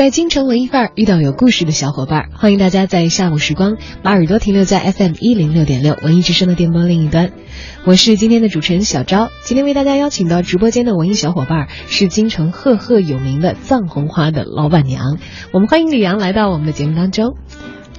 在京城文艺范儿遇到有故事的小伙伴，欢迎大家在下午时光把耳朵停留在 FM 一零六点六文艺之声的电波另一端。我是今天的主持人小昭，今天为大家邀请到直播间的文艺小伙伴是京城赫赫有名的藏红花的老板娘。我们欢迎李阳来到我们的节目当中。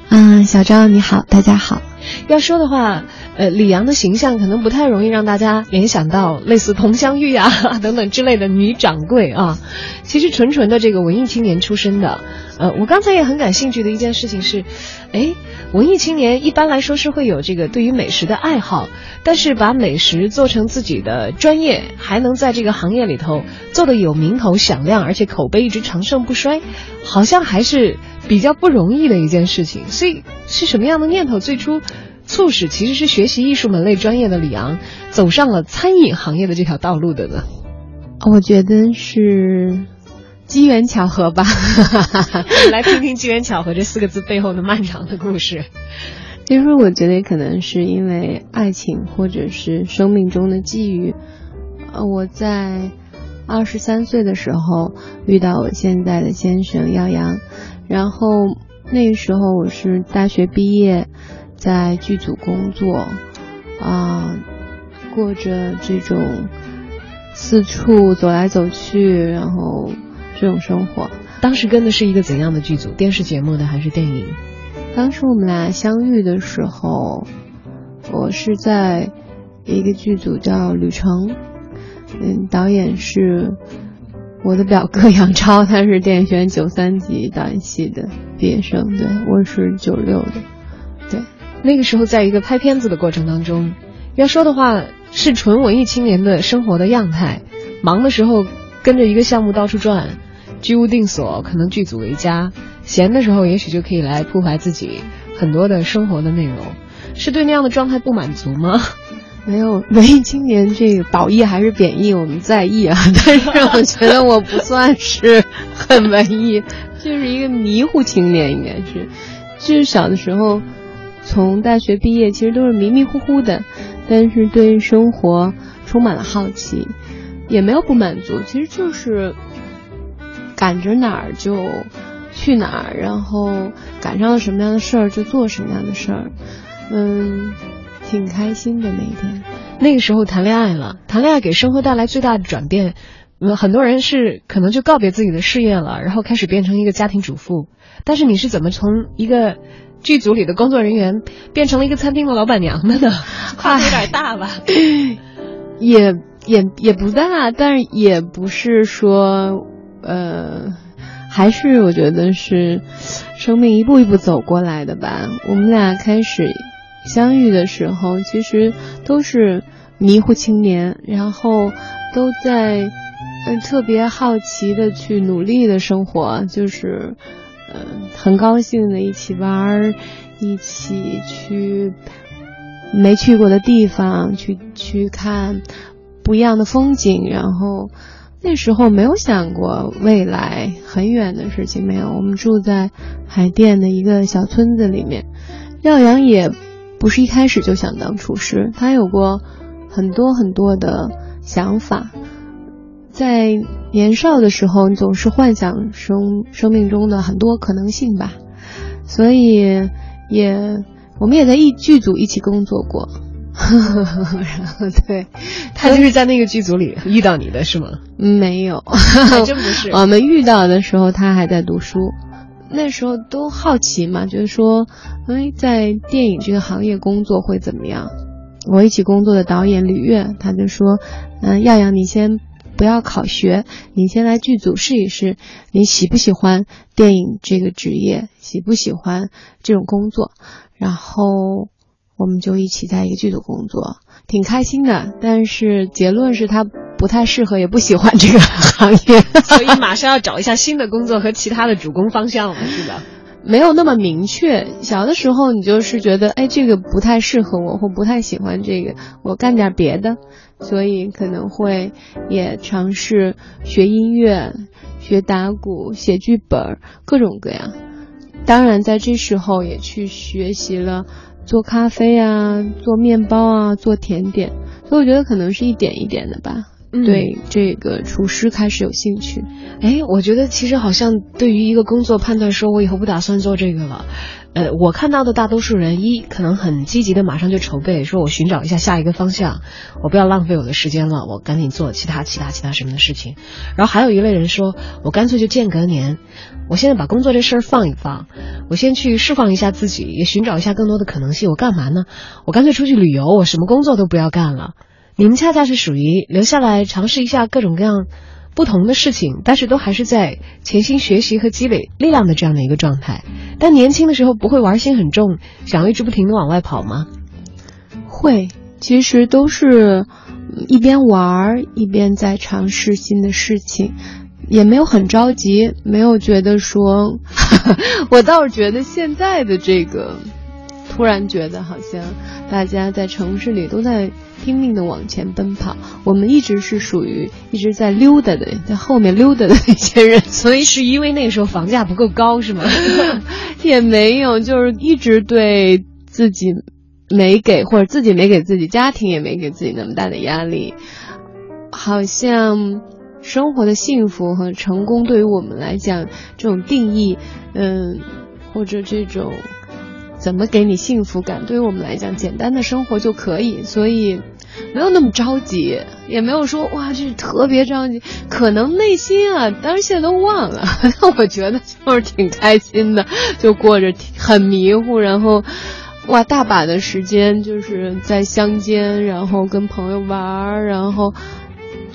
嗯，小昭你好，大家好。要说的话，呃，李阳的形象可能不太容易让大家联想到类似佟湘玉啊 等等之类的女掌柜啊。其实纯纯的这个文艺青年出身的，呃，我刚才也很感兴趣的一件事情是，哎，文艺青年一般来说是会有这个对于美食的爱好，但是把美食做成自己的专业，还能在这个行业里头做的有名头响亮，而且口碑一直长盛不衰，好像还是比较不容易的一件事情。所以是什么样的念头最初？促使其实是学习艺术门类专业的李昂走上了餐饮行业的这条道路的呢？我觉得是机缘巧合吧。来听听“机缘巧合”这四个字背后的漫长的故事。其实我觉得可能是因为爱情，或者是生命中的际遇。呃，我在二十三岁的时候遇到我现在的先生耀阳，然后那个时候我是大学毕业。在剧组工作，啊，过着这种四处走来走去，然后这种生活。当时跟的是一个怎样的剧组？电视节目的还是电影？当时我们俩相遇的时候，我是在一个剧组叫《旅程》，嗯，导演是我的表哥杨超，他是电影学院九三级导演系的毕业生，对我是九六的。对那个时候，在一个拍片子的过程当中，要说的话是纯文艺青年的生活的样态。忙的时候跟着一个项目到处转，居无定所，可能剧组为家；闲的时候，也许就可以来铺排自己很多的生活的内容。是对那样的状态不满足吗？没有，文艺青年这个褒义还是贬义，我们在意啊。但是我觉得我不算是很文艺，就是一个迷糊青年，应该是，就是小的时候。从大学毕业，其实都是迷迷糊糊的，但是对生活充满了好奇，也没有不满足，其实就是赶着哪儿就去哪儿，然后赶上了什么样的事儿就做什么样的事儿，嗯，挺开心的那一天。那个时候谈恋爱了，谈恋爱给生活带来最大的转变，嗯，很多人是可能就告别自己的事业了，然后开始变成一个家庭主妇，但是你是怎么从一个？剧组里的工作人员变成了一个餐厅的老板娘的呢，跨度有点大吧？也也也不大，但是也不是说，呃，还是我觉得是生命一步一步走过来的吧。我们俩开始相遇的时候，其实都是迷糊青年，然后都在嗯特别好奇的去努力的生活，就是。嗯，很高兴的一起玩儿，一起去没去过的地方，去去看不一样的风景。然后那时候没有想过未来很远的事情，没有。我们住在海淀的一个小村子里面。耀阳也不是一开始就想当厨师，他有过很多很多的想法。在年少的时候，你总是幻想生生命中的很多可能性吧，所以也我们也在一剧组一起工作过，然后对，他就是在那个剧组里遇到你的是吗？没有，还真不是。我们遇到的时候他还在读书，那时候都好奇嘛，就是说，哎，在电影这个行业工作会怎么样？我一起工作的导演吕越他就说，嗯，耀阳你先。不要考学，你先来剧组试一试，你喜不喜欢电影这个职业，喜不喜欢这种工作，然后我们就一起在一个剧组工作，挺开心的。但是结论是他不太适合，也不喜欢这个行业，所以马上要找一下新的工作和其他的主攻方向了，是吧。没有那么明确。小的时候，你就是觉得，哎，这个不太适合我，或不太喜欢这个，我干点别的，所以可能会也尝试学音乐、学打鼓、写剧本，各种各样。当然，在这时候也去学习了做咖啡啊、做面包啊、做甜点。所以我觉得可能是一点一点的吧。对这个厨师开始有兴趣，哎，我觉得其实好像对于一个工作判断，说我以后不打算做这个了。呃，我看到的大多数人，一可能很积极的马上就筹备，说我寻找一下下一个方向，我不要浪费我的时间了，我赶紧做其他其他其他什么的事情。然后还有一类人说，我干脆就间隔年，我现在把工作这事儿放一放，我先去释放一下自己，也寻找一下更多的可能性。我干嘛呢？我干脆出去旅游，我什么工作都不要干了。你们恰恰是属于留下来尝试一下各种各样不同的事情，但是都还是在潜心学习和积累力量的这样的一个状态。但年轻的时候不会玩心很重，想要一直不停的往外跑吗？会，其实都是一边玩一边在尝试新的事情，也没有很着急，没有觉得说，我倒是觉得现在的这个，突然觉得好像大家在城市里都在。拼命的往前奔跑，我们一直是属于一直在溜达的，在后面溜达的那些人，所以是因为那个时候房价不够高，是吗？也没有，就是一直对自己没给，或者自己没给自己，家庭也没给自己那么大的压力，好像生活的幸福和成功对于我们来讲，这种定义，嗯，或者这种。怎么给你幸福感？对于我们来讲，简单的生活就可以，所以没有那么着急，也没有说哇，这是特别着急。可能内心啊，当然现在都忘了。但 我觉得就是挺开心的，就过着很迷糊，然后哇，大把的时间就是在乡间，然后跟朋友玩儿，然后。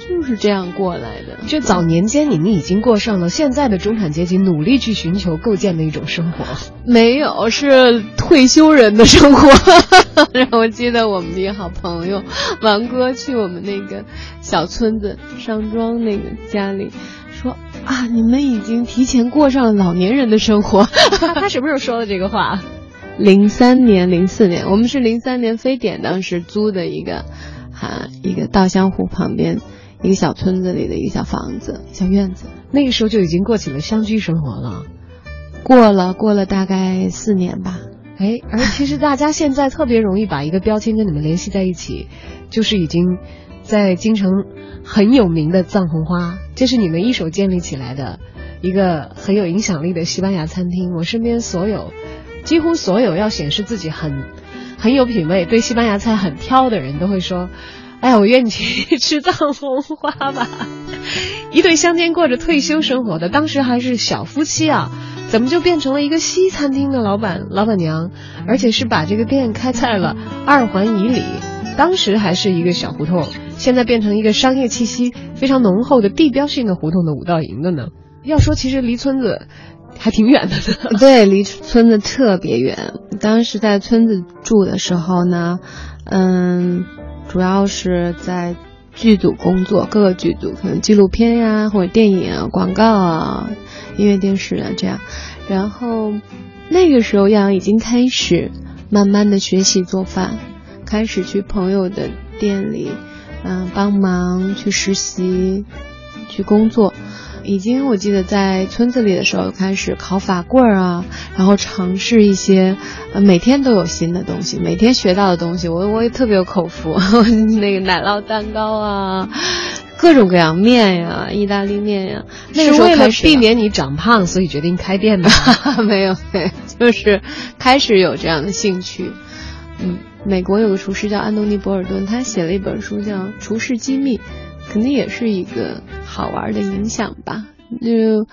就是这样过来的。就早年间，你们已经过上了现在的中产阶级努力去寻求构建的一种生活。没有，是退休人的生活。我记得我们的一个好朋友王哥去我们那个小村子上庄那个家里，说啊，你们已经提前过上了老年人的生活。他什么时候说的这个话？零三年、零四年，我们是零三年非典当时租的一个，哈，一个稻香湖旁边。一个小村子里的一个小房子、小院子，那个时候就已经过起了乡居生活了。过了，过了大概四年吧。哎，而其实大家现在特别容易把一个标签跟你们联系在一起，就是已经在京城很有名的藏红花，这是你们一手建立起来的一个很有影响力的西班牙餐厅。我身边所有，几乎所有要显示自己很很有品味、对西班牙菜很挑的人都会说。哎呀，我约你去 吃藏红花吧！一对乡间过着退休生活的，当时还是小夫妻啊，怎么就变成了一个西餐厅的老板、老板娘？而且是把这个店开在了二环以里，当时还是一个小胡同，现在变成一个商业气息非常浓厚的地标性的胡同的五道营的呢？要说其实离村子还挺远的呢。对，离村子特别远。当时在村子住的时候呢，嗯。主要是在剧组工作，各个剧组可能纪录片呀，或者电影啊、广告啊、音乐电视啊这样。然后那个时候，杨已经开始慢慢的学习做饭，开始去朋友的店里，嗯，帮忙去实习，去工作。已经，我记得在村子里的时候开始烤法棍儿啊，然后尝试一些，呃，每天都有新的东西，每天学到的东西，我我也特别有口福。那个奶酪蛋糕啊，各种各样面呀，意大利面呀。那个时候为了避免你长胖，所以决定开店的。没有，对，就是开始有这样的兴趣。嗯，美国有个厨师叫安东尼·博尔顿，他写了一本书叫《厨师机密》。肯定也是一个好玩的影响吧，就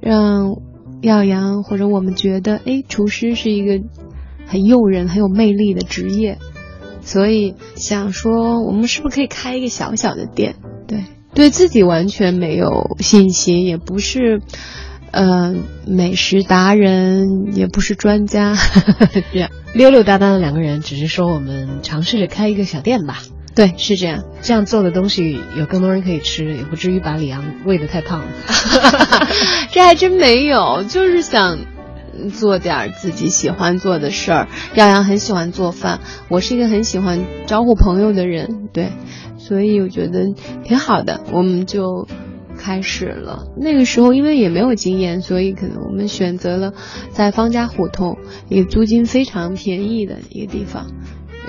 让耀阳或者我们觉得，哎，厨师是一个很诱人、很有魅力的职业，所以想说，我们是不是可以开一个小小的店？对，对自己完全没有信心，也不是呃美食达人，也不是专家，这样溜溜达达的两个人，只是说我们尝试着开一个小店吧。对，是这样。这样做的东西有更多人可以吃，也不至于把李阳喂得太胖。这还真没有，就是想做点自己喜欢做的事儿。耀阳很喜欢做饭，我是一个很喜欢招呼朋友的人，对，所以我觉得挺好的，我们就开始了。那个时候因为也没有经验，所以可能我们选择了在方家胡同一个租金非常便宜的一个地方，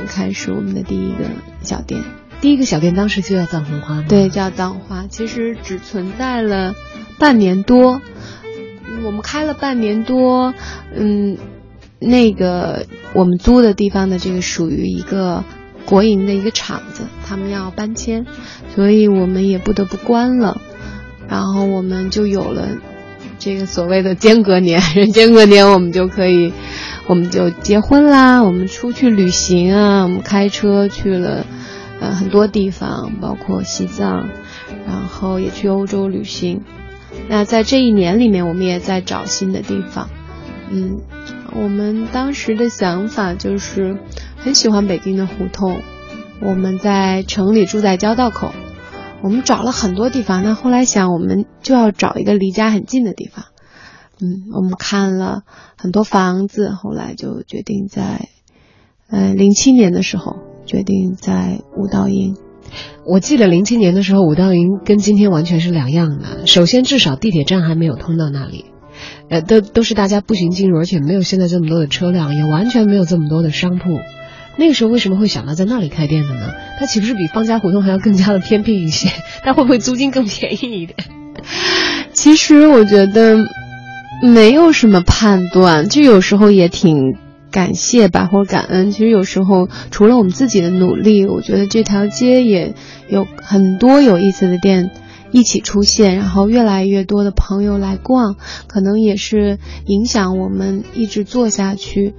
开始我们的第一个小店。第一个小店当时就叫藏红花吗？对，叫藏花。其实只存在了半年多，我们开了半年多，嗯，那个我们租的地方的这个属于一个国营的一个厂子，他们要搬迁，所以我们也不得不关了。然后我们就有了这个所谓的间隔年，人间隔年，我们就可以，我们就结婚啦，我们出去旅行啊，我们开车去了。呃，很多地方，包括西藏，然后也去欧洲旅行。那在这一年里面，我们也在找新的地方。嗯，我们当时的想法就是很喜欢北京的胡同。我们在城里住在交道口，我们找了很多地方。那后来想，我们就要找一个离家很近的地方。嗯，我们看了很多房子，后来就决定在，呃，零七年的时候。决定在五道营。我记得零七年的时候，五道营跟今天完全是两样的。首先，至少地铁站还没有通到那里，呃，都都是大家步行进入，而且没有现在这么多的车辆，也完全没有这么多的商铺。那个时候为什么会想到在那里开店的呢？它岂不是比方家胡同还要更加的偏僻一些？它会不会租金更便宜一点？其实我觉得没有什么判断，就有时候也挺。感谢吧，或者感恩。其实有时候，除了我们自己的努力，我觉得这条街也有很多有意思的店一起出现，然后越来越多的朋友来逛，可能也是影响我们一直做下去，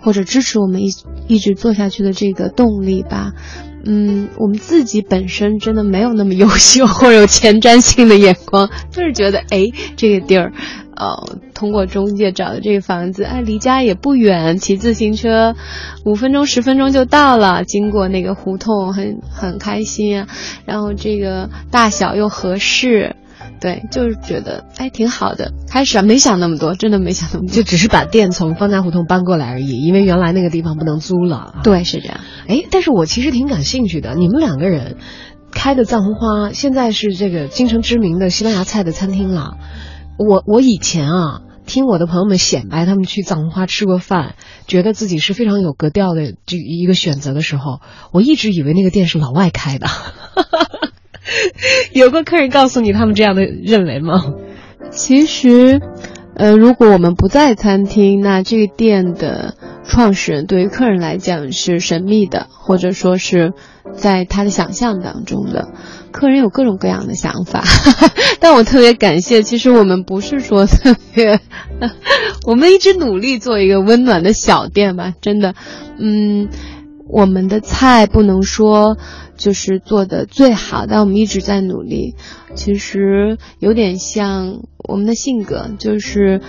或者支持我们一一直做下去的这个动力吧。嗯，我们自己本身真的没有那么优秀 或者有前瞻性的眼光，就是觉得哎，这个地儿。呃，通过中介找的这个房子，哎，离家也不远，骑自行车五分钟、十分钟就到了。经过那个胡同，很很开心啊。然后这个大小又合适，对，就是觉得哎挺好的。开始啊，没想那么多，真的没想那么多，就只是把店从方家胡同搬过来而已，因为原来那个地方不能租了。对，是这样。哎，但是我其实挺感兴趣的，你们两个人开的藏红花，现在是这个京城知名的西班牙菜的餐厅了。我我以前啊，听我的朋友们显摆，他们去藏红花吃过饭，觉得自己是非常有格调的这一个选择的时候，我一直以为那个店是老外开的。有过客人告诉你他们这样的认为吗？其实，呃，如果我们不在餐厅，那这个店的创始人对于客人来讲是神秘的，或者说是在他的想象当中的。客人有各种各样的想法，但我特别感谢。其实我们不是说特别，我们一直努力做一个温暖的小店吧。真的，嗯，我们的菜不能说就是做的最好，但我们一直在努力。其实有点像我们的性格，就是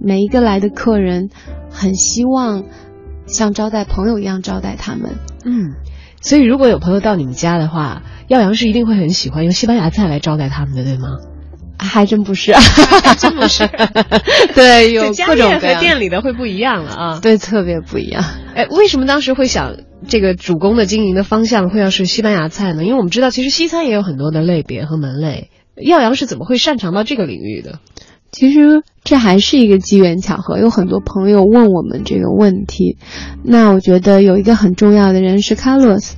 每一个来的客人很希望像招待朋友一样招待他们。嗯。所以，如果有朋友到你们家的话，耀阳是一定会很喜欢用西班牙菜来招待他们的，对吗？还真不是，真不是。对，有各种和店里的会不一样了啊。对，特别不一样。哎，为什么当时会想这个主攻的经营的方向会要是西班牙菜呢？因为我们知道，其实西餐也有很多的类别和门类。耀阳是怎么会擅长到这个领域的？其实这还是一个机缘巧合，有很多朋友问我们这个问题。那我觉得有一个很重要的人是 Carlos，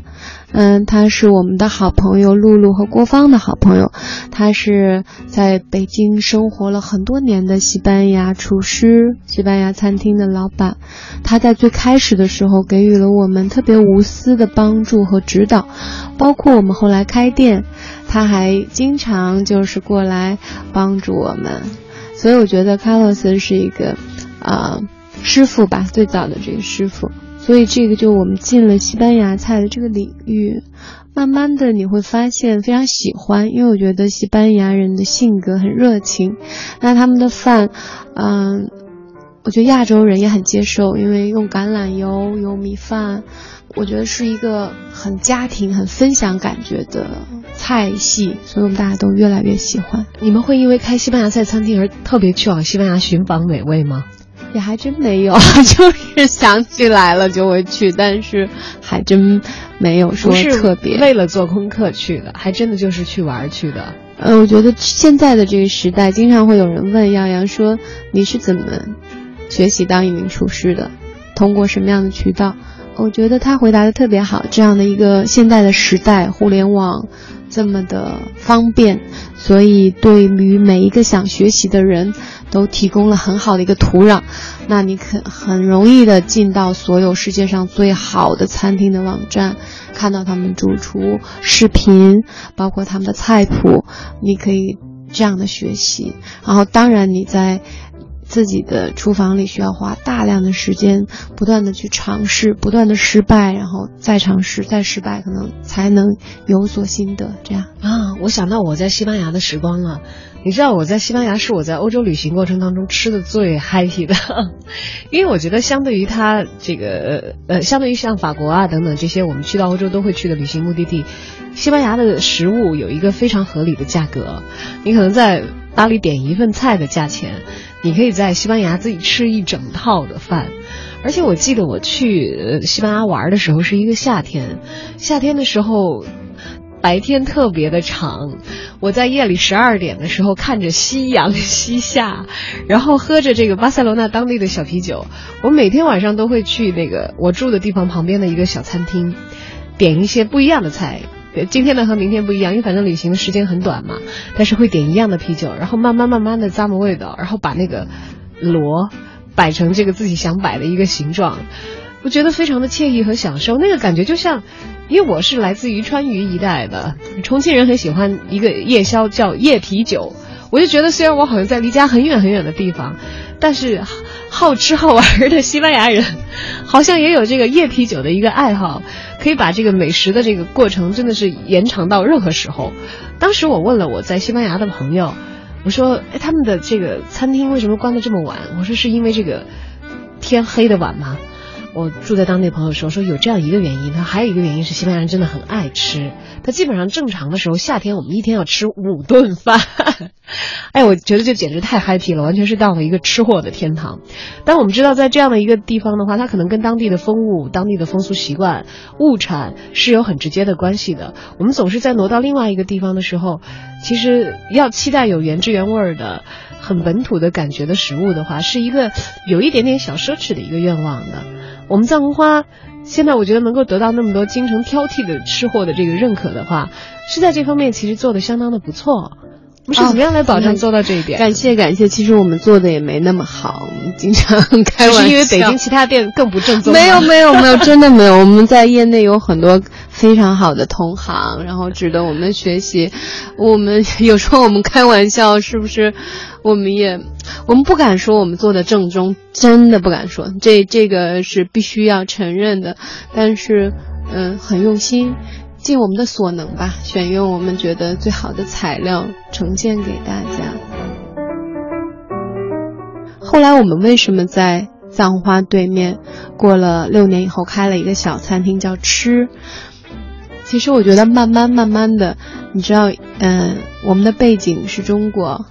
嗯，他是我们的好朋友露露和郭芳的好朋友，他是在北京生活了很多年的西班牙厨师，西班牙餐厅的老板。他在最开始的时候给予了我们特别无私的帮助和指导，包括我们后来开店，他还经常就是过来帮助我们。所以我觉得卡洛斯是一个，啊，师傅吧，最早的这个师傅。所以这个就我们进了西班牙菜的这个领域，慢慢的你会发现非常喜欢，因为我觉得西班牙人的性格很热情，那他们的饭，嗯，我觉得亚洲人也很接受，因为用橄榄油，有米饭。我觉得是一个很家庭、很分享感觉的菜系，所以我们大家都越来越喜欢。你们会因为开西班牙菜餐厅而特别去往西班牙寻访美味吗？也还真没有，就是想起来了就会去，但是还真没有说特别为了做功课去的，还真的就是去玩去的。呃，我觉得现在的这个时代，经常会有人问杨洋说：“你是怎么学习当一名厨师的？通过什么样的渠道？”我觉得他回答的特别好。这样的一个现代的时代，互联网。这么的方便，所以对于每一个想学习的人都提供了很好的一个土壤。那你可很容易的进到所有世界上最好的餐厅的网站，看到他们主厨视频，包括他们的菜谱，你可以这样的学习。然后，当然你在。自己的厨房里需要花大量的时间，不断的去尝试，不断的失败，然后再尝试，再失败，可能才能有所心得。这样啊，我想到我在西班牙的时光了。你知道我在西班牙是我在欧洲旅行过程当中吃的最 happy 的，因为我觉得相对于它这个呃，相对于像法国啊等等这些我们去到欧洲都会去的旅行目的地，西班牙的食物有一个非常合理的价格，你可能在巴黎点一份菜的价钱。你可以在西班牙自己吃一整套的饭，而且我记得我去西班牙玩的时候是一个夏天，夏天的时候白天特别的长，我在夜里十二点的时候看着夕阳西下，然后喝着这个巴塞罗那当地的小啤酒，我每天晚上都会去那个我住的地方旁边的一个小餐厅，点一些不一样的菜。今天的和明天不一样，因为反正旅行的时间很短嘛，但是会点一样的啤酒，然后慢慢慢慢的咂摸味道，然后把那个螺摆成这个自己想摆的一个形状，我觉得非常的惬意和享受，那个感觉就像，因为我是来自于川渝一带的，重庆人很喜欢一个夜宵叫夜啤酒，我就觉得虽然我好像在离家很远很远的地方，但是好吃好玩的西班牙人，好像也有这个夜啤酒的一个爱好。可以把这个美食的这个过程真的是延长到任何时候。当时我问了我在西班牙的朋友，我说：“哎，他们的这个餐厅为什么关的这么晚？”我说：“是因为这个天黑的晚吗？”我住在当地朋友说说有这样一个原因，他还有一个原因是西班牙人真的很爱吃，他基本上正常的时候夏天我们一天要吃五顿饭，哎，我觉得这简直太 happy 了，完全是到了一个吃货的天堂。但我们知道在这样的一个地方的话，它可能跟当地的风物、当地的风俗习惯、物产是有很直接的关系的。我们总是在挪到另外一个地方的时候，其实要期待有原汁原味的、很本土的感觉的食物的话，是一个有一点点小奢侈的一个愿望的。我们藏红花现在我觉得能够得到那么多京城挑剔的吃货的这个认可的话，是在这方面其实做的相当的不错。是怎么样来保证做到这一点？感谢感谢，其实我们做的也没那么好，经常开玩笑。是因为北京其他店更不正宗？没有没有没有，真的没有。我们在业内有很多非常好的同行，然后值得我们学习。我们有时候我们开玩笑，是不是？我们也，我们不敢说我们做的正宗，真的不敢说，这这个是必须要承认的。但是，嗯，很用心，尽我们的所能吧，选用我们觉得最好的材料呈现给大家。后来我们为什么在藏花对面过了六年以后开了一个小餐厅叫吃？其实我觉得慢慢慢慢的，你知道，嗯，我们的背景是中国。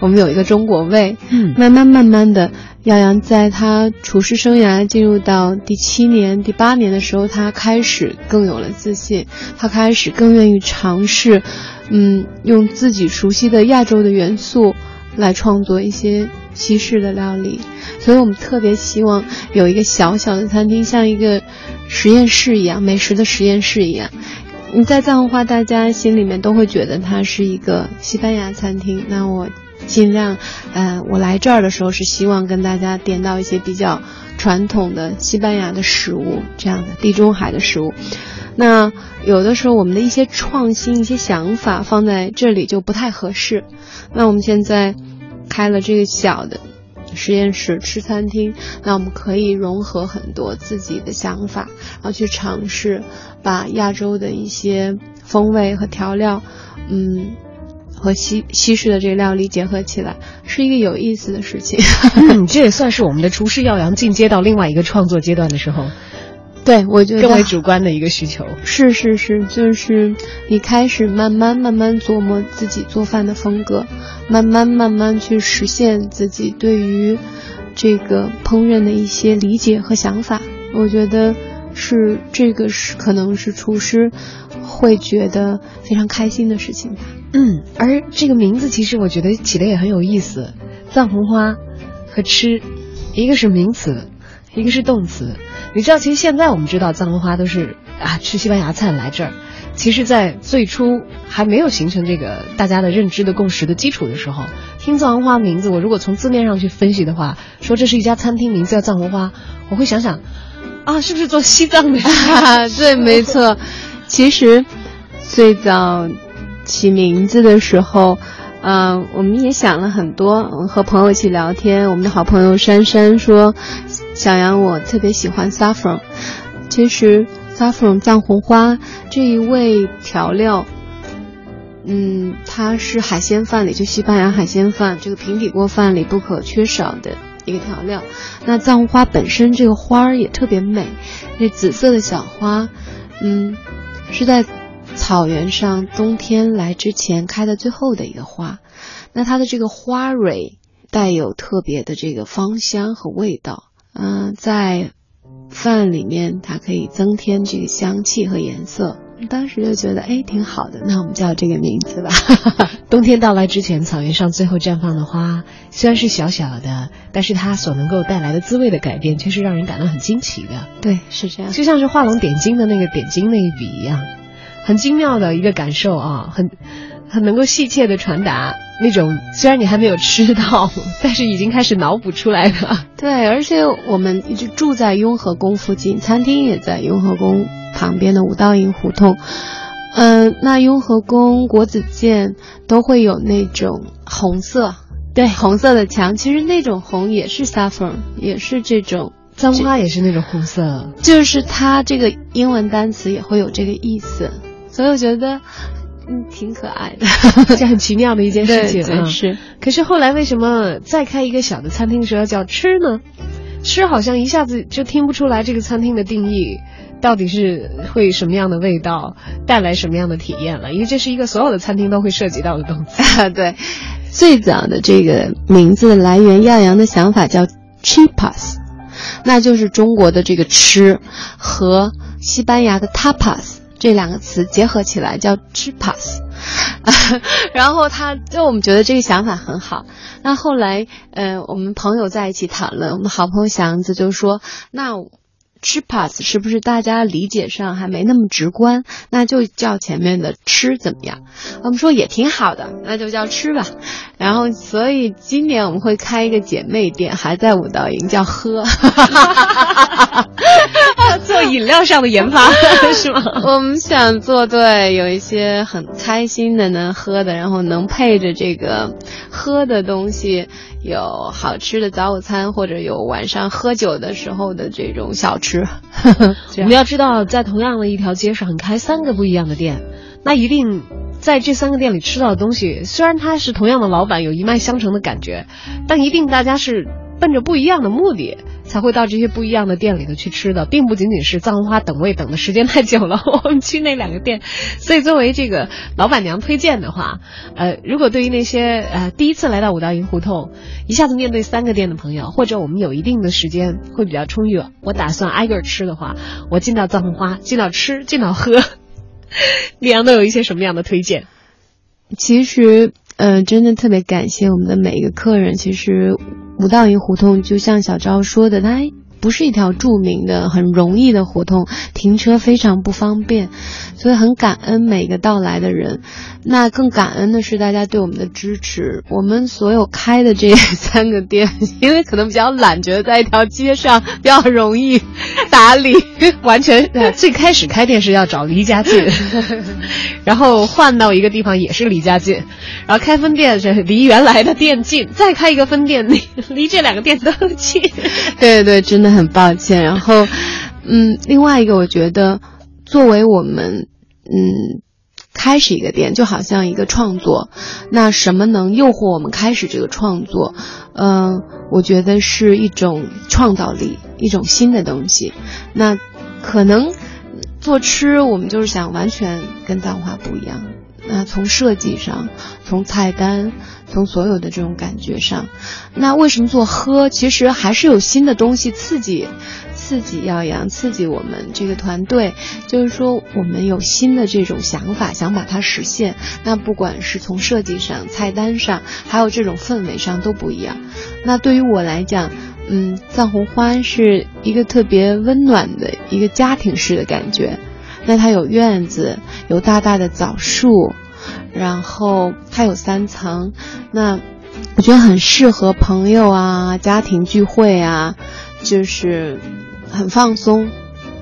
我们有一个中国味，嗯，慢慢慢慢的，耀阳在他厨师生涯进入到第七年、第八年的时候，他开始更有了自信，他开始更愿意尝试，嗯，用自己熟悉的亚洲的元素来创作一些西式的料理。所以我们特别希望有一个小小的餐厅，像一个实验室一样，美食的实验室一样。你在藏文化，大家心里面都会觉得它是一个西班牙餐厅。那我。尽量，呃，我来这儿的时候是希望跟大家点到一些比较传统的西班牙的食物，这样的地中海的食物。那有的时候我们的一些创新、一些想法放在这里就不太合适。那我们现在开了这个小的实验室吃餐厅，那我们可以融合很多自己的想法，然后去尝试把亚洲的一些风味和调料，嗯。和西西式的这个料理结合起来，是一个有意思的事情。嗯，这也算是我们的厨师耀阳进阶到另外一个创作阶段的时候。对，我觉得更为主观的一个需求。是是是，就是你开始慢慢慢慢琢磨自己做饭的风格，慢慢慢慢去实现自己对于。这个烹饪的一些理解和想法。我觉得是这个是可能是厨师会觉得非常开心的事情吧。嗯，而这个名字其实我觉得起的也很有意思，藏红花和吃，一个是名词，一个是动词。你知道，其实现在我们知道藏红花都是啊吃西班牙菜来这儿。其实，在最初还没有形成这个大家的认知的共识的基础的时候，听藏红花名字，我如果从字面上去分析的话，说这是一家餐厅，名字叫藏红花，我会想想，啊，是不是做西藏的？对，没错。其实最早起名字的时候，嗯，我们也想了很多，和朋友一起聊天。我们的好朋友珊珊说，小杨，我特别喜欢 saffron。其实。Saffron 藏红花这一味调料，嗯，它是海鲜饭里就西班牙海鲜饭这个平底锅饭里不可缺少的一个调料。那藏红花本身这个花儿也特别美，那紫色的小花，嗯，是在草原上冬天来之前开的最后的一个花。那它的这个花蕊带有特别的这个芳香和味道，嗯，在。饭里面它可以增添这个香气和颜色，当时就觉得哎挺好的，那我们叫这个名字吧。冬天到来之前，草原上最后绽放的花虽然是小小的，但是它所能够带来的滋味的改变却是让人感到很惊奇的。对，是这样，就像是画龙点睛的那个点睛那一笔一样，很精妙的一个感受啊，很很能够细切的传达。那种虽然你还没有吃到，但是已经开始脑补出来了。对，而且我们一直住在雍和宫附近，餐厅也在雍和宫旁边的五道营胡同。嗯，那雍和宫国子监都会有那种红色，对，红色的墙。其实那种红也是 saffron，也是这种簪花，也是那种红色。就是它这个英文单词也会有这个意思，所以我觉得。嗯，挺可爱的，这很奇妙的一件事情啊。是，可是后来为什么再开一个小的餐厅的时候要叫吃呢？吃好像一下子就听不出来这个餐厅的定义到底是会什么样的味道，带来什么样的体验了。因为这是一个所有的餐厅都会涉及到的东西。对，最早的这个名字的来源，耀阳的想法叫 chipas，那就是中国的这个吃和西班牙的 tapas。这两个词结合起来叫 chipas，然后他就我们觉得这个想法很好。那后来，呃，我们朋友在一起讨论，我们好朋友祥子就说，那。吃 pass 是不是大家理解上还没那么直观？那就叫前面的吃怎么样？我们说也挺好的，那就叫吃吧。然后，所以今年我们会开一个姐妹店，还在五道营，叫喝，做饮料上的研发 是吗？我们想做对，有一些很开心的能喝的，然后能配着这个喝的东西。有好吃的早午餐，或者有晚上喝酒的时候的这种小吃。我们要知道，在同样的一条街上开三个不一样的店，那一定在这三个店里吃到的东西，虽然它是同样的老板，有一脉相承的感觉，但一定大家是奔着不一样的目的。才会到这些不一样的店里头去吃的，并不仅仅是藏红花等位等的时间太久了，我们去那两个店。所以作为这个老板娘推荐的话，呃，如果对于那些呃第一次来到五道营胡同，一下子面对三个店的朋友，或者我们有一定的时间会比较充裕，我打算挨个吃的话，我进到藏红花，进到吃，进到喝，李阳都有一些什么样的推荐？其实，呃，真的特别感谢我们的每一个客人，其实。五道营胡同就像小昭说的，它不是一条著名的、很容易的胡同，停车非常不方便，所以很感恩每个到来的人。那更感恩的是大家对我们的支持。我们所有开的这三个店，因为可能比较懒，觉得在一条街上比较容易打理，完全最开始开店是要找离家近，然后换到一个地方也是离家近，然后开分店是离原来的店近，再开一个分店离离这两个店都近。对对，真的很抱歉。然后，嗯，另外一个我觉得，作为我们，嗯。开始一个点就好像一个创作，那什么能诱惑我们开始这个创作？嗯，我觉得是一种创造力，一种新的东西。那可能做吃，我们就是想完全跟藏花不一样。那从设计上，从菜单，从所有的这种感觉上，那为什么做喝？其实还是有新的东西刺激，刺激耀阳，刺激我们这个团队。就是说，我们有新的这种想法，想把它实现。那不管是从设计上、菜单上，还有这种氛围上都不一样。那对于我来讲，嗯，藏红花是一个特别温暖的一个家庭式的感觉。那它有院子，有大大的枣树，然后它有三层。那我觉得很适合朋友啊、家庭聚会啊，就是很放松，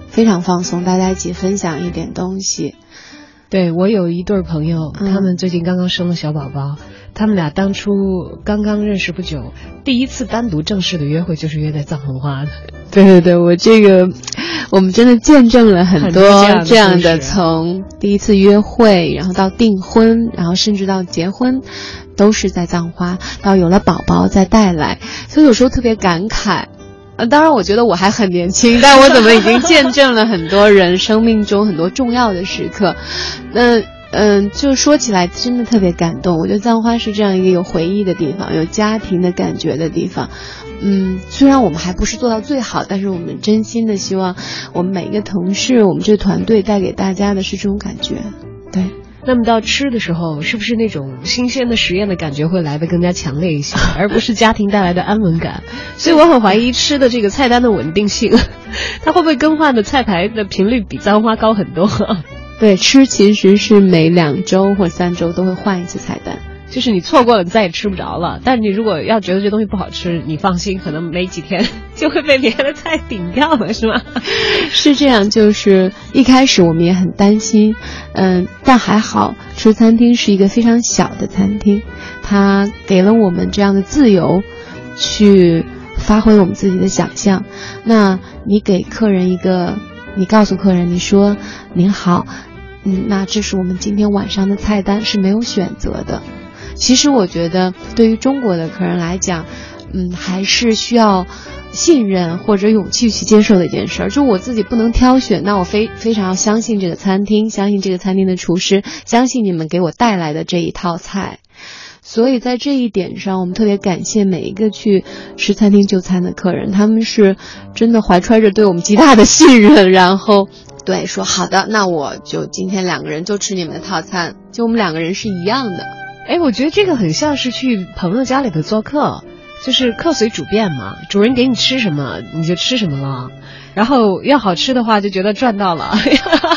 非常放松，大家一起分享一点东西。对我有一对朋友，嗯他们最近刚刚生了小宝宝，他们俩当初刚刚认识不久，第一次单独正式的约会就是约在藏红花的。对对对，我这个，我们真的见证了很多这样的从第一次约会，然后到订婚，然后甚至到结婚，都是在藏花，到有了宝宝再带来，所以有时候特别感慨。呃，当然，我觉得我还很年轻，但我怎么已经见证了很多人生命中很多重要的时刻？那嗯，就说起来真的特别感动。我觉得葬花是这样一个有回忆的地方，有家庭的感觉的地方。嗯，虽然我们还不是做到最好，但是我们真心的希望我们每一个同事，我们这个团队带给大家的是这种感觉。对，那么到吃的时候，是不是那种新鲜的实验的感觉会来得更加强烈一些，而不是家庭带来的安稳感？所以我很怀疑吃的这个菜单的稳定性，它会不会更换的菜牌的频率比簪花高很多？对，吃其实是每两周或三周都会换一次菜单。就是你错过了，你再也吃不着了。但你如果要觉得这东西不好吃，你放心，可能没几天 就会被别的菜顶掉了，是吗？是这样，就是一开始我们也很担心，嗯，但还好，吃餐厅是一个非常小的餐厅，它给了我们这样的自由，去发挥我们自己的想象。那你给客人一个，你告诉客人，你说您好，嗯，那这是我们今天晚上的菜单，是没有选择的。其实我觉得，对于中国的客人来讲，嗯，还是需要信任或者勇气去接受的一件事。就我自己不能挑选，那我非非常要相信这个餐厅，相信这个餐厅的厨师，相信你们给我带来的这一套菜。所以在这一点上，我们特别感谢每一个去吃餐厅就餐的客人，他们是真的怀揣着对我们极大的信任，然后对说好的，那我就今天两个人就吃你们的套餐，就我们两个人是一样的。哎，我觉得这个很像是去朋友家里头做客，就是客随主便嘛，主人给你吃什么你就吃什么了，然后要好吃的话就觉得赚到了。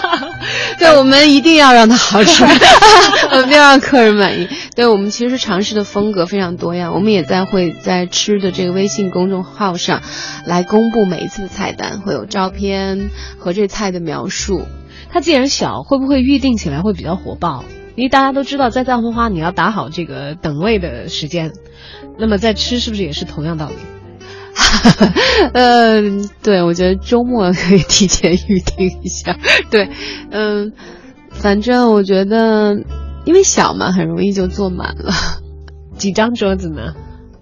对，我们一定要让它好吃，我们要让客人满意。对我们其实尝试的风格非常多样，我们也在会在吃的这个微信公众号上来公布每一次的菜单，会有照片和这菜的描述。它既然小，会不会预定起来会比较火爆？因为大家都知道，在藏红花你要打好这个等位的时间，那么在吃是不是也是同样道理？呃，对，我觉得周末可以提前预定一下。对，嗯，反正我觉得因为小嘛，很容易就坐满了。几张桌子呢？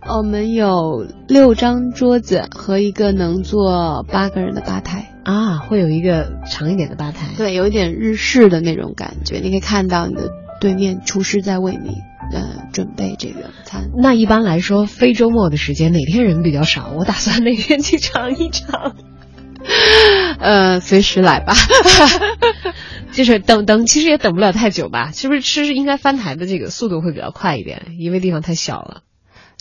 我们有六张桌子和一个能坐八个人的吧台。啊，会有一个长一点的吧台。对，有一点日式的那种感觉，你可以看到你的对面厨师在为你呃准备这个餐。那一般来说，非周末的时间哪天人比较少？我打算哪天去尝一尝。呃，随时来吧。就是等等，其实也等不了太久吧？是不是吃应该翻台的这个速度会比较快一点？因为地方太小了。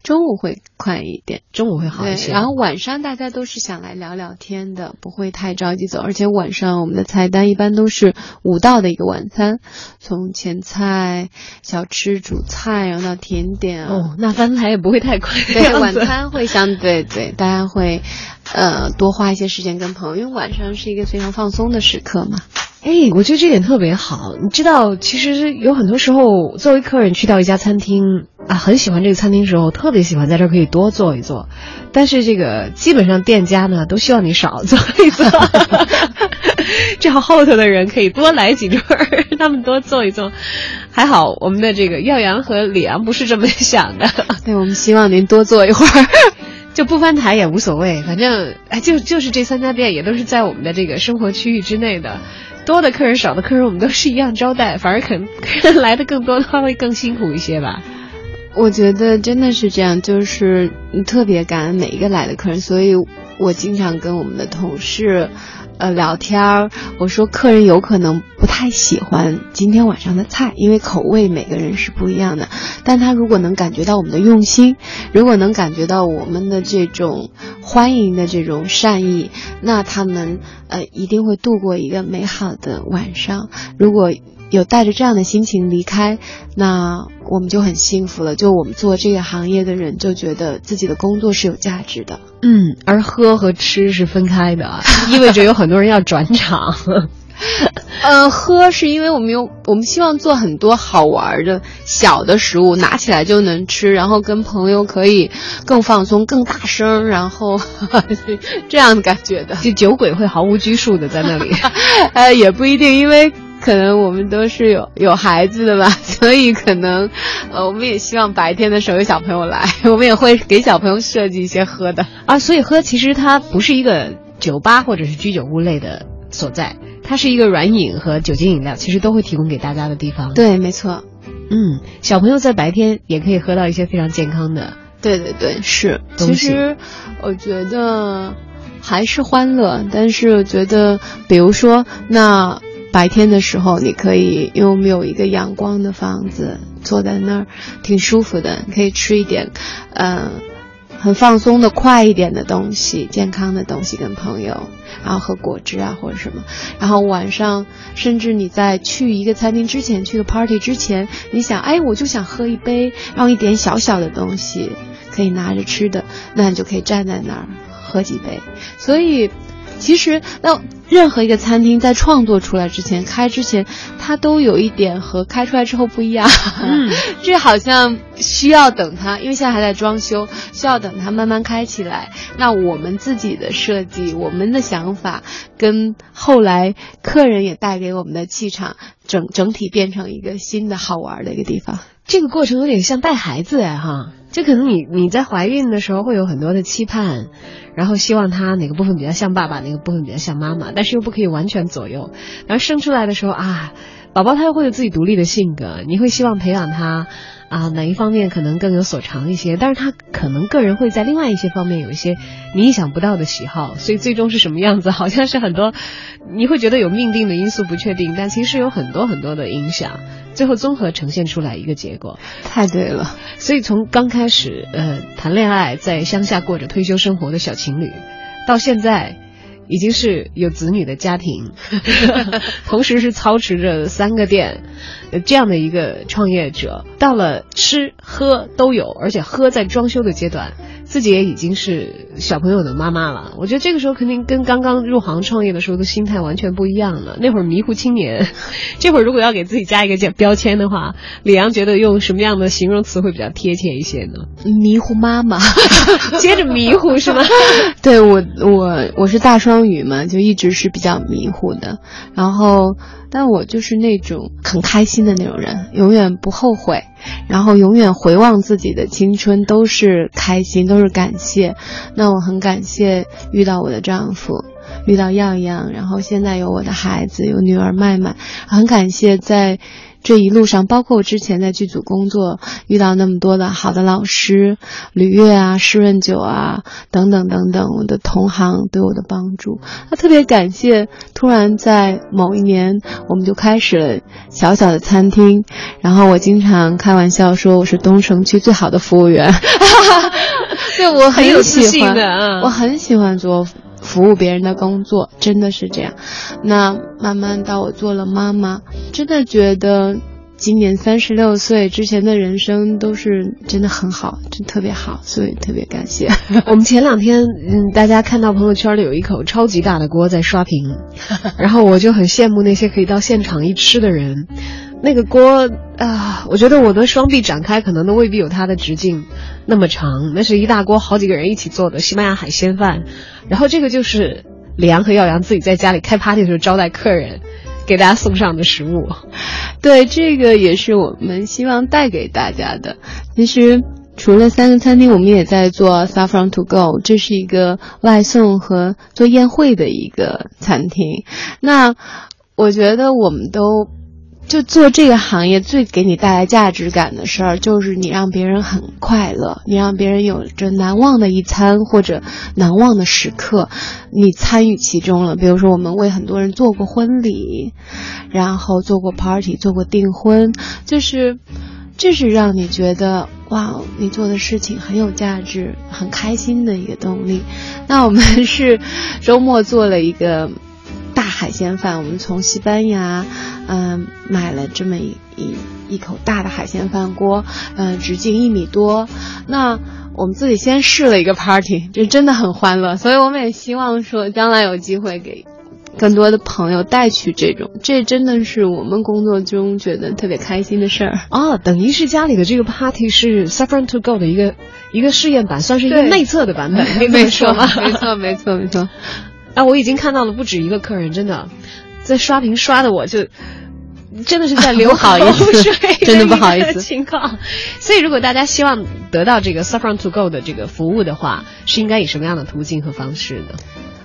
中午会快一点，中午会好一些。然后晚上大家都是想来聊聊天的，不会太着急走。而且晚上我们的菜单一般都是五道的一个晚餐，从前菜、小吃、主菜，然后到甜点啊。哦，那翻台也不会太快。对，晚餐会相对对，大家会呃多花一些时间跟朋友，因为晚上是一个非常放松的时刻嘛。哎，我觉得这点特别好。你知道，其实有很多时候，作为客人去到一家餐厅啊，很喜欢这个餐厅时候，特别喜欢在这儿可以多坐一坐。但是这个基本上店家呢，都希望你少坐一坐，这样后头的人可以多来几桌，他们多坐一坐。还好我们的这个耀阳和李阳不是这么想的。对，我们希望您多坐一会儿。就不翻台也无所谓，反正哎，就就是这三家店也都是在我们的这个生活区域之内的。多的客人少的客人，我们都是一样招待，反而可能客人来的更多的话会更辛苦一些吧。我觉得真的是这样，就是特别感恩每一个来的客人，所以我经常跟我们的同事。呃，聊天儿，我说客人有可能不太喜欢今天晚上的菜，因为口味每个人是不一样的。但他如果能感觉到我们的用心，如果能感觉到我们的这种欢迎的这种善意，那他们呃一定会度过一个美好的晚上。如果有带着这样的心情离开，那我们就很幸福了。就我们做这个行业的人，就觉得自己的工作是有价值的。嗯，而喝和吃是分开的，意味着有很多人要转场。呃，喝是因为我们有，我们希望做很多好玩的小的食物，拿起来就能吃，然后跟朋友可以更放松、更大声，然后 这样的感觉的。就酒鬼会毫无拘束的在那里。呃，也不一定，因为。可能我们都是有 有孩子的吧，所以可能，呃，我们也希望白天的时候有小朋友来，我们也会给小朋友设计一些喝的啊。所以喝其实它不是一个酒吧或者是居酒屋类的所在，它是一个软饮和酒精饮料，其实都会提供给大家的地方。对，没错。嗯，小朋友在白天也可以喝到一些非常健康的。对对对，是。其实我觉得还是欢乐，但是我觉得，比如说那。白天的时候，你可以因为我们有一个阳光的房子，坐在那儿挺舒服的，可以吃一点，嗯，很放松的快一点的东西，健康的东西，跟朋友，然后喝果汁啊或者什么。然后晚上，甚至你在去一个餐厅之前，去个 party 之前，你想，哎，我就想喝一杯，然后一点小小的东西可以拿着吃的，那你就可以站在那儿喝几杯。所以。其实，那任何一个餐厅在创作出来之前、开之前，它都有一点和开出来之后不一样。嗯，这好像需要等它，因为现在还在装修，需要等它慢慢开起来。那我们自己的设计、我们的想法，跟后来客人也带给我们的气场，整整体变成一个新的好玩的一个地方。这个过程有点像带孩子哎哈，就可能你你在怀孕的时候会有很多的期盼，然后希望他哪个部分比较像爸爸，哪个部分比较像妈妈，但是又不可以完全左右。然后生出来的时候啊，宝宝他又会有自己独立的性格，你会希望培养他。啊，哪一方面可能更有所长一些？但是他可能个人会在另外一些方面有一些你意想不到的喜好，所以最终是什么样子，好像是很多你会觉得有命定的因素不确定，但其实有很多很多的影响，最后综合呈现出来一个结果。太对了，所以从刚开始呃谈恋爱，在乡下过着退休生活的小情侣，到现在。已经是有子女的家庭，同时是操持着三个店，这样的一个创业者，到了吃喝都有，而且喝在装修的阶段。自己也已经是小朋友的妈妈了，我觉得这个时候肯定跟刚刚入行创业的时候的心态完全不一样了。那会儿迷糊青年，这会儿如果要给自己加一个标签的话，李阳觉得用什么样的形容词会比较贴切一些呢？迷糊妈妈，接着迷糊是吗？对我，我我是大双语嘛，就一直是比较迷糊的，然后。但我就是那种很开心的那种人，永远不后悔，然后永远回望自己的青春都是开心，都是感谢。那我很感谢遇到我的丈夫，遇到耀阳，然后现在有我的孩子，有女儿麦麦，很感谢在。这一路上，包括我之前在剧组工作，遇到那么多的好的老师，吕月啊、施润九啊等等等等，我的同行对我的帮助，那特别感谢。突然在某一年，我们就开始了小小的餐厅，然后我经常开玩笑说我是东城区最好的服务员，对我很有喜欢的，我很喜欢做。服务别人的工作真的是这样，那慢慢到我做了妈妈，真的觉得今年三十六岁之前的人生都是真的很好，真特别好，所以特别感谢。我们前两天，嗯，大家看到朋友圈里有一口超级大的锅在刷屏，然后我就很羡慕那些可以到现场一吃的人。那个锅啊，我觉得我的双臂展开可能都未必有它的直径那么长。那是一大锅，好几个人一起做的西班牙海鲜饭。然后这个就是李阳和耀阳自己在家里开 party 的时候招待客人，给大家送上的食物。对，这个也是我们希望带给大家的。其实除了三个餐厅，我们也在做 Saffron to Go，这是一个外送和做宴会的一个餐厅。那。我觉得我们都。就做这个行业最给你带来价值感的事儿，就是你让别人很快乐，你让别人有着难忘的一餐或者难忘的时刻，你参与其中了。比如说，我们为很多人做过婚礼，然后做过 party，做过订婚，就是这是让你觉得哇，你做的事情很有价值、很开心的一个动力。那我们是周末做了一个。大海鲜饭，我们从西班牙，嗯，买了这么一一一口大的海鲜饭锅，嗯，直径一米多。那我们自己先试了一个 party，这真的很欢乐。所以我们也希望说，将来有机会给更多的朋友带去这种，这真的是我们工作中觉得特别开心的事儿。哦，等于是家里的这个 party 是 Saffron to Go 的一个一个试验版，算是一个内测的版本，没错，没错，没错，没错。啊，我已经看到了不止一个客人，真的在刷屏刷的，我就真的是在流好意思，真的不好意思情况。所以，如果大家希望得到这个 Saffron to Go 的这个服务的话，是应该以什么样的途径和方式呢？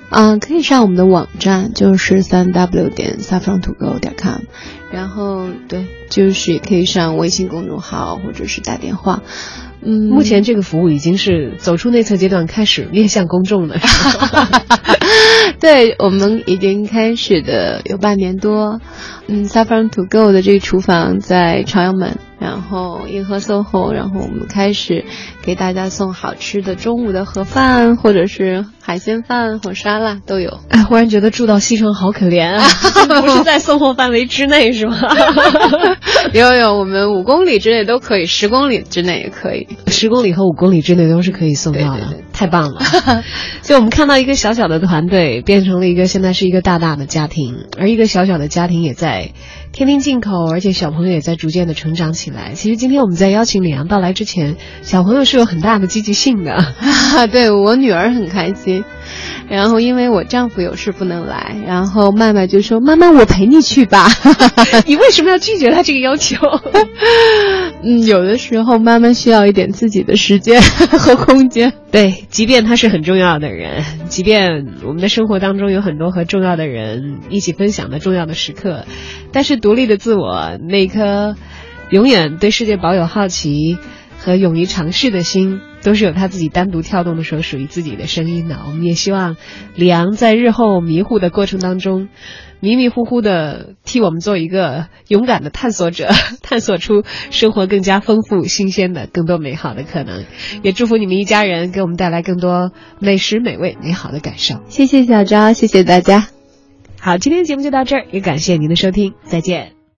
嗯，可以上我们的网站，就是三 w 点 saffron to go 点 com，然后对，就是也可以上微信公众号或者是打电话。嗯，目前这个服务已经是走出内测阶段，开始面向公众了。对我们已经开始的有半年多。嗯，Saffron to Go 的这个厨房在朝阳门。然后银河 SOHO，然后我们开始给大家送好吃的中午的盒饭，或者是海鲜饭或沙拉都有。哎，忽然觉得住到西城好可怜啊！不是在送货范围之内是吗？有有，我们五公里之内都可以，十公里之内也可以，十公里和五公里之内都是可以送到的，太棒了！就我们看到一个小小的团队变成了一个现在是一个大大的家庭，而一个小小的家庭也在。天天进口，而且小朋友也在逐渐的成长起来。其实今天我们在邀请李阳到来之前，小朋友是有很大的积极性的。对我女儿很开心，然后因为我丈夫有事不能来，然后麦麦就说：“妈妈，我陪你去吧。” 你为什么要拒绝他这个要求？嗯，有的时候妈妈需要一点自己的时间 和空间。对，即便他是很重要的人，即便我们的生活当中有很多和重要的人一起分享的重要的时刻，但是。独立的自我，那颗永远对世界保有好奇和勇于尝试的心，都是有他自己单独跳动的时候属于自己的声音的。我们也希望李昂在日后迷糊的过程当中，迷迷糊糊的替我们做一个勇敢的探索者，探索出生活更加丰富、新鲜的更多美好的可能。也祝福你们一家人给我们带来更多美食、美味、美好的感受。谢谢小昭，谢谢大家。好，今天节目就到这儿，也感谢您的收听，再见。